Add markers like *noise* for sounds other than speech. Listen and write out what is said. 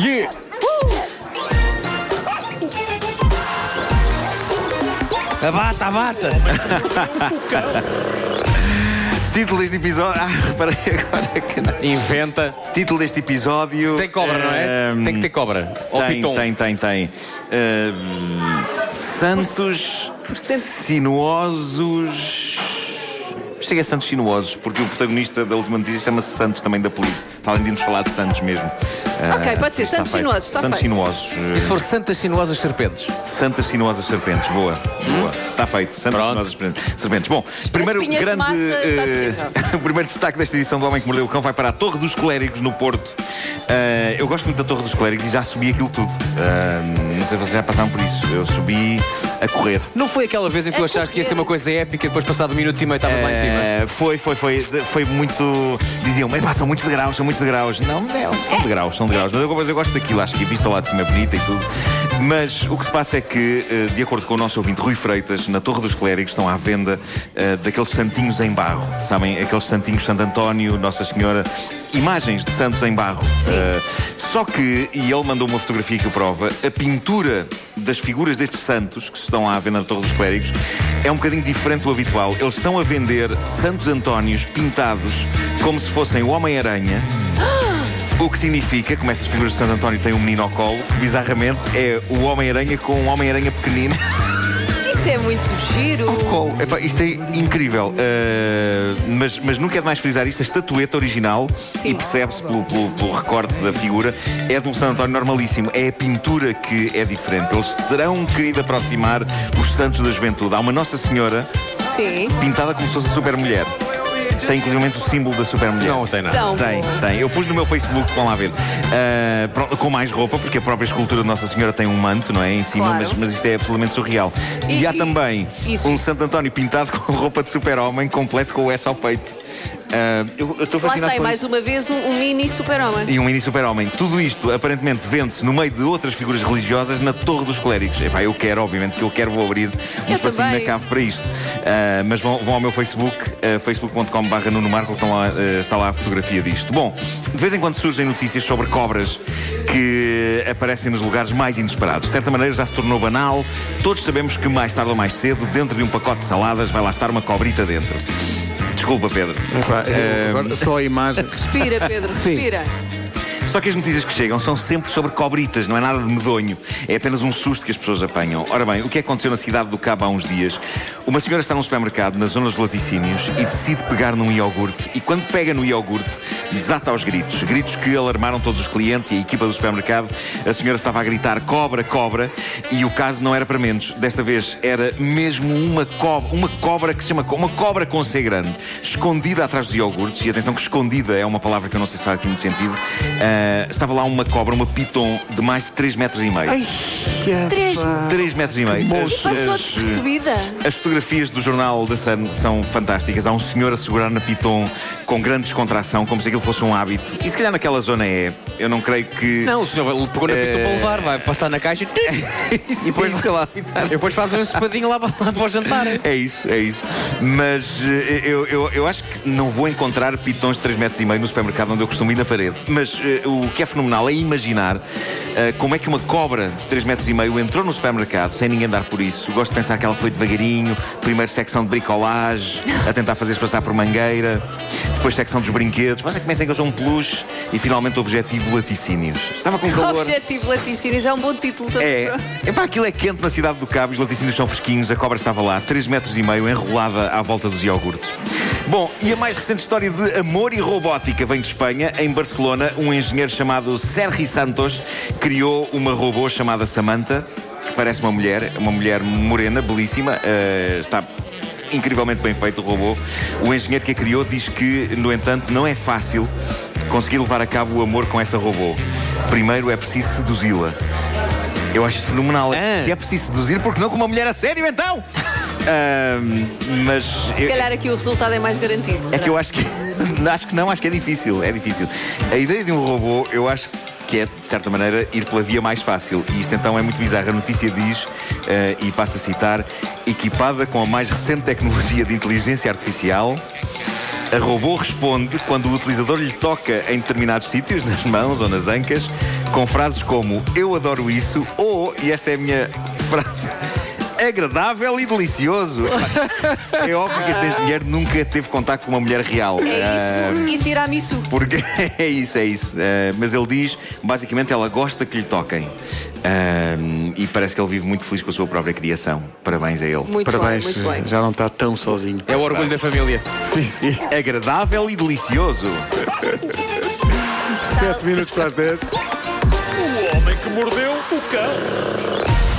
Yeah! Abata, abata! Título deste episódio. Ah, reparei agora que não. Inventa. Título deste episódio. Tem cobra, não é? ehm, Tem que ter cobra. Ou Tem, piton. tem, tem, tem. Santos sinuosos. Chega a Santos sinuosos, porque o protagonista da última notícia chama-se Santos também da apelido. Para além de nos falar de Santos mesmo. Ok, pode ser. está Santos sinuosos, está Santos feito. sinuosos. eh, E se for Santas Sinuosas Serpentes? Santas sinuosas serpentes. Boa, boa. Está feito. Santas Hum? Pronto. sinuosas serpentes. serpentes. Bom, primeiro de grande. massa, eh, *laughs* o primeiro destaque desta edição do Homem que Mordeu o Cão vai para a Torre dos Clérigos, no Porto. Eh, eu gosto muito da Torre dos Clérigos e já subi aquilo tudo. Eh, não sei se vocês já passaram por isso. Eu subi a correr. Não foi aquela vez em que tu É achaste que ia ser uma coisa épica e depois passado um minuto e meio estava lá em cima? Eh, foi, foi, foi. Foi muito. Diziam, mas pá, são muitos degraus, são muitos degraus. Não, não, são degraus, são degraus. Mas eu, mas eu gosto daquilo, acho que a vista lá de cima é bonita e tudo. Mas o que se passa é que, eh, de acordo com o nosso ouvinte Rui Freitas, na Torre dos Clérigos estão à venda eh, daqueles santinhos em barro. Sabem? Aqueles santinhos Santo António, Nossa Senhora. Imagens de santos em barro. Eh, só que, e ele mandou uma fotografia que o prova, a pintura das figuras destes santos que estão à venda na Torre dos Clérigos é um bocadinho diferente do habitual. Eles estão a vender Santos Antónios pintados como se fossem o Homem-Aranha. O que significa, como estas figuras de Santo António têm um menino ao colo, que bizarramente é o Homem-Aranha com um Homem-Aranha pequenino. *laughs* Isso é muito giro. colo. Epá, isto é incrível. Uh, mas, mas nunca é demais frisar isto. A estatueta original, Sim. e percebe-se pelo, pelo, pelo recorte da figura, é de um Santo António normalíssimo. É a pintura que é diferente. Eles terão querido aproximar os santos da juventude. Há uma Nossa Senhora Sim. pintada como se fosse a super mulher. Tem inclusive o símbolo da super mulher. Não tem nada. Tão Tem, bom. tem. Eu pus no meu Facebook, vão lá ver. Pronto, com mais roupa, porque a própria escultura de Nossa Senhora tem um manto, não é? Em cima, Claro. mas, mas isto é absolutamente surreal. E, E- há e- também isso. um Santo António pintado com *laughs* roupa de super-homem, completo com o S ao peito. Ah, eu eu estou Lá está, e mais uma vez, um, um mini super-homem. E um mini super-homem. Tudo isto, aparentemente, vende-se no meio de outras figuras religiosas na Torre dos Clérigos. Epá, eu quero, obviamente, que eu quero, vou abrir um Eu espacinho na também. cave para isto. Ah, mas vão, vão ao meu Facebook, uh, facebook.com.br Nuno Marco, que estão lá, ah, está lá a fotografia disto. Bom, de vez em quando surgem notícias sobre cobras que aparecem nos lugares mais inesperados. De certa maneira já se tornou banal. Todos sabemos que mais tarde ou mais cedo, dentro de um pacote de saladas, vai lá estar uma cobrita dentro. Desculpa, Pedro. Epá, eu- agora só a imagem. Respira, Pedro, respira. Só que as notícias que chegam são sempre sobre cobritas, não é nada de medonho. É apenas um susto que as pessoas apanham. Ora bem, o que aconteceu na cidade do Cabo há uns dias? Uma senhora está num supermercado, na zona dos laticínios, e decide pegar num iogurte. E quando pega no iogurte, desata aos gritos. Gritos que alarmaram todos os clientes e a equipa do supermercado. A senhora estava a gritar cobra, cobra. E o caso não era para menos. Desta vez era mesmo uma cobra, uma cobra que se chama uma cobra com C grande, escondida atrás dos iogurtes. E atenção que escondida é uma palavra que eu não sei se faz aqui muito sentido. Ah, estava lá uma cobra, uma piton de mais de 3 metros e meio. Três. 3 metros e meio. As- Passou as- despercebida. as fotografias do jornal da Sun são fantásticas. Há um senhor a segurar na piton com grande descontração, como se aquilo fosse um hábito. E se calhar naquela zona é. Eu não creio que. Não, o senhor vai- pegou na Eh, para levar, vai passar na caixa *laughs* e e depois sei lá, pintar. depois faz um ensopadinho lá, para- lá para o jantar. É isso, é isso. Mas eh, eu, eu, eu acho que não vou encontrar pitons de 3 metros e meio no supermercado onde eu costumo ir na parede. Mas eh, o que é fenomenal é imaginar eh, como é que uma cobra de 3 metros e meio entrou no supermercado sem ninguém dar por isso. Gosto de pensar que ela foi devagarinho, primeiro secção de bricolagem, a tentar fazer-se passar por mangueira, depois secção dos brinquedos. Mas é que pensem que eu sou um peluche e finalmente o objetivo laticínios. Estava com *laughs* calor. Objetivo Laticínios é um bom título também. É, epá, aquilo é quente na cidade do Cabo, os laticínios são fresquinhos, a cobra estava lá, 3 metros e meio, enrolada à volta dos iogurtes. Bom, e a mais recente história de amor e robótica vem de Espanha. Em Barcelona, um engenheiro chamado Sergi Santos criou uma robô chamada Samantha, que parece uma mulher, uma mulher morena, belíssima, eh, está incrivelmente bem feito o robô. O engenheiro que a criou diz que, no entanto, não é fácil conseguir levar a cabo o amor com esta robô. Primeiro é preciso seduzi-la. Eu acho fenomenal. Ah. Se é preciso seduzir, porque não com uma mulher a sério, então? *laughs* Ahm, mas Se eu- calhar aqui o resultado é mais garantido. é será? que eu acho que *laughs* acho que não, acho que é difícil, é difícil. A ideia de um robô, eu acho que é, de certa maneira, ir pela via mais fácil. E isto então é muito bizarro. A notícia diz, eh, e passo a citar, equipada com a mais recente tecnologia de inteligência artificial, A robô responde quando o utilizador lhe toca em determinados sítios, nas mãos ou nas ancas, com frases como Eu adoro isso ou, e esta é a minha *laughs* frase agradável e delicioso. *laughs* É óbvio que este engenheiro nunca teve contato com uma mulher real. É isso e tiramisu. Porque *laughs* é isso, é isso. Uh, mas ele diz, basicamente, ela gosta que lhe toquem. Uh, e parece que ele vive muito feliz com a sua própria criação. Parabéns a ele. Muito Parabéns, bem, muito bem. já não está tão sozinho. É o orgulho da família. Sim, sim. Agradável e delicioso. 7 minutos para as 10. O homem que mordeu o cão.